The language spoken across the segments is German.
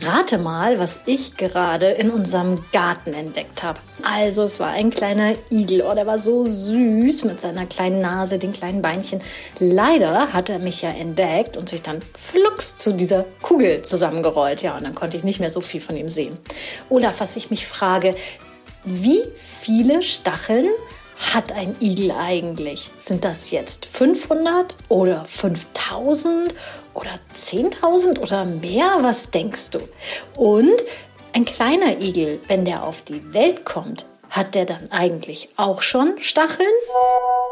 Rate mal, was ich gerade in unserem Garten entdeckt habe. Also, es war ein kleiner Igel. Oh, der war so süß mit seiner kleinen Nase, den kleinen Beinchen. Leider hat er mich ja entdeckt und sich dann flugs zu dieser Kugel zusammengerollt. Ja, und dann konnte ich nicht mehr so viel von ihm sehen. Olaf, was ich mich frage, wie viele Stacheln hat ein Igel eigentlich? Sind das jetzt 500 oder 5000 oder 10.000 oder mehr? Was denkst du? Und ein kleiner Igel, wenn der auf die Welt kommt, hat der dann eigentlich auch schon Stacheln?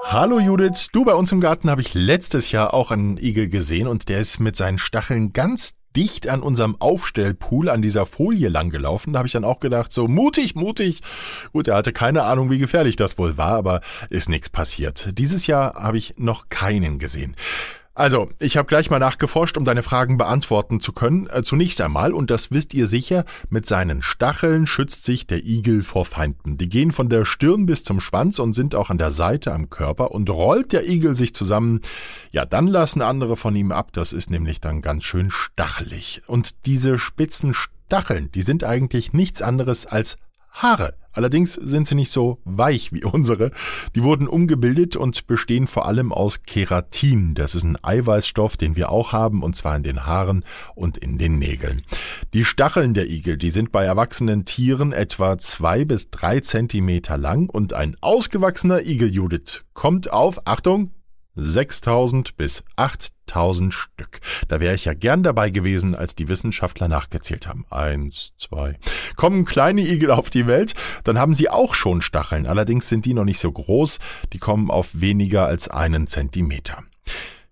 Hallo Judith, du bei uns im Garten habe ich letztes Jahr auch einen Igel gesehen und der ist mit seinen Stacheln ganz dicht an unserem Aufstellpool an dieser Folie langgelaufen. Da habe ich dann auch gedacht, so mutig, mutig. Gut, er hatte keine Ahnung, wie gefährlich das wohl war, aber ist nichts passiert. Dieses Jahr habe ich noch keinen gesehen. Also, ich habe gleich mal nachgeforscht, um deine Fragen beantworten zu können. Äh, zunächst einmal, und das wisst ihr sicher, mit seinen Stacheln schützt sich der Igel vor Feinden. Die gehen von der Stirn bis zum Schwanz und sind auch an der Seite am Körper. Und rollt der Igel sich zusammen, ja, dann lassen andere von ihm ab. Das ist nämlich dann ganz schön stachelig. Und diese spitzen Stacheln, die sind eigentlich nichts anderes als Haare. Allerdings sind sie nicht so weich wie unsere. Die wurden umgebildet und bestehen vor allem aus Keratin. Das ist ein Eiweißstoff, den wir auch haben, und zwar in den Haaren und in den Nägeln. Die Stacheln der Igel, die sind bei erwachsenen Tieren etwa zwei bis drei Zentimeter lang und ein ausgewachsener Igeljudith kommt auf, Achtung, 6000 bis 8000 Stück. Da wäre ich ja gern dabei gewesen, als die Wissenschaftler nachgezählt haben. Eins, zwei. Kommen kleine Igel auf die Welt, dann haben sie auch schon Stacheln. Allerdings sind die noch nicht so groß. Die kommen auf weniger als einen Zentimeter.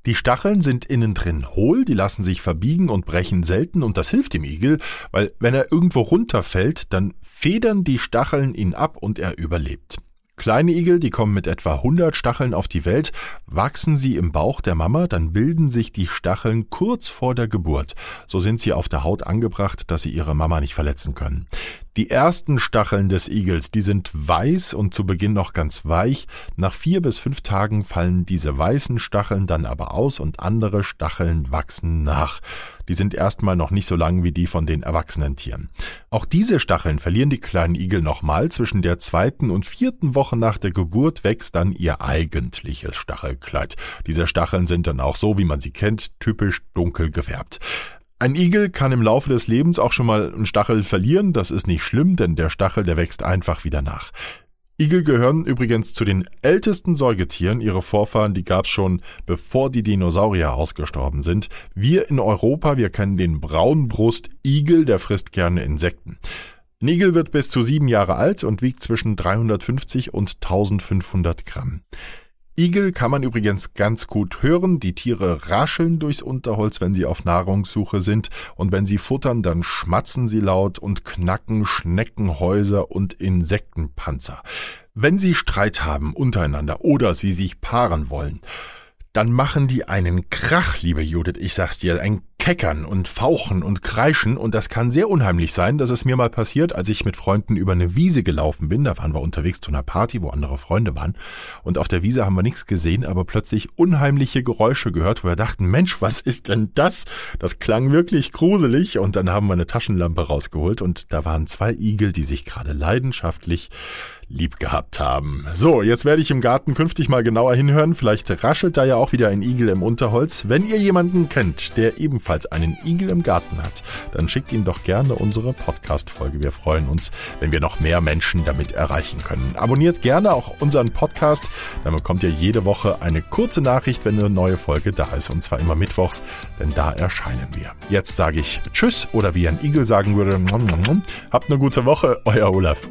Die Stacheln sind innen drin hohl, die lassen sich verbiegen und brechen selten und das hilft dem Igel, weil wenn er irgendwo runterfällt, dann federn die Stacheln ihn ab und er überlebt. Kleine Igel, die kommen mit etwa 100 Stacheln auf die Welt, wachsen sie im Bauch der Mama, dann bilden sich die Stacheln kurz vor der Geburt. So sind sie auf der Haut angebracht, dass sie ihre Mama nicht verletzen können. Die ersten Stacheln des Igels, die sind weiß und zu Beginn noch ganz weich. Nach vier bis fünf Tagen fallen diese weißen Stacheln dann aber aus und andere Stacheln wachsen nach. Die sind erstmal noch nicht so lang wie die von den erwachsenen Tieren. Auch diese Stacheln verlieren die kleinen Igel nochmal. Zwischen der zweiten und vierten Woche nach der Geburt wächst dann ihr eigentliches Stachelkleid. Diese Stacheln sind dann auch so, wie man sie kennt, typisch dunkel gefärbt. Ein Igel kann im Laufe des Lebens auch schon mal einen Stachel verlieren. Das ist nicht schlimm, denn der Stachel, der wächst einfach wieder nach. Igel gehören übrigens zu den ältesten Säugetieren. Ihre Vorfahren, die gab's schon, bevor die Dinosaurier ausgestorben sind. Wir in Europa, wir kennen den Braunbrust-Igel, der frisst gerne Insekten. Ein Igel wird bis zu sieben Jahre alt und wiegt zwischen 350 und 1500 Gramm. Igel kann man übrigens ganz gut hören. Die Tiere rascheln durchs Unterholz, wenn sie auf Nahrungssuche sind. Und wenn sie futtern, dann schmatzen sie laut und knacken Schneckenhäuser und Insektenpanzer. Wenn sie Streit haben untereinander oder sie sich paaren wollen, dann machen die einen Krach, liebe Judith, ich sag's dir, ein keckern und fauchen und kreischen und das kann sehr unheimlich sein. Das ist mir mal passiert, als ich mit Freunden über eine Wiese gelaufen bin. Da waren wir unterwegs zu einer Party, wo andere Freunde waren. Und auf der Wiese haben wir nichts gesehen, aber plötzlich unheimliche Geräusche gehört, wo wir dachten, Mensch, was ist denn das? Das klang wirklich gruselig. Und dann haben wir eine Taschenlampe rausgeholt und da waren zwei Igel, die sich gerade leidenschaftlich lieb gehabt haben. So, jetzt werde ich im Garten künftig mal genauer hinhören. Vielleicht raschelt da ja auch wieder ein Igel im Unterholz. Wenn ihr jemanden kennt, der ebenfalls einen Igel im Garten hat, dann schickt ihm doch gerne unsere Podcast-Folge. Wir freuen uns, wenn wir noch mehr Menschen damit erreichen können. Abonniert gerne auch unseren Podcast, dann bekommt ihr jede Woche eine kurze Nachricht, wenn eine neue Folge da ist. Und zwar immer mittwochs, denn da erscheinen wir. Jetzt sage ich Tschüss oder wie ein Igel sagen würde, habt eine gute Woche, euer Olaf.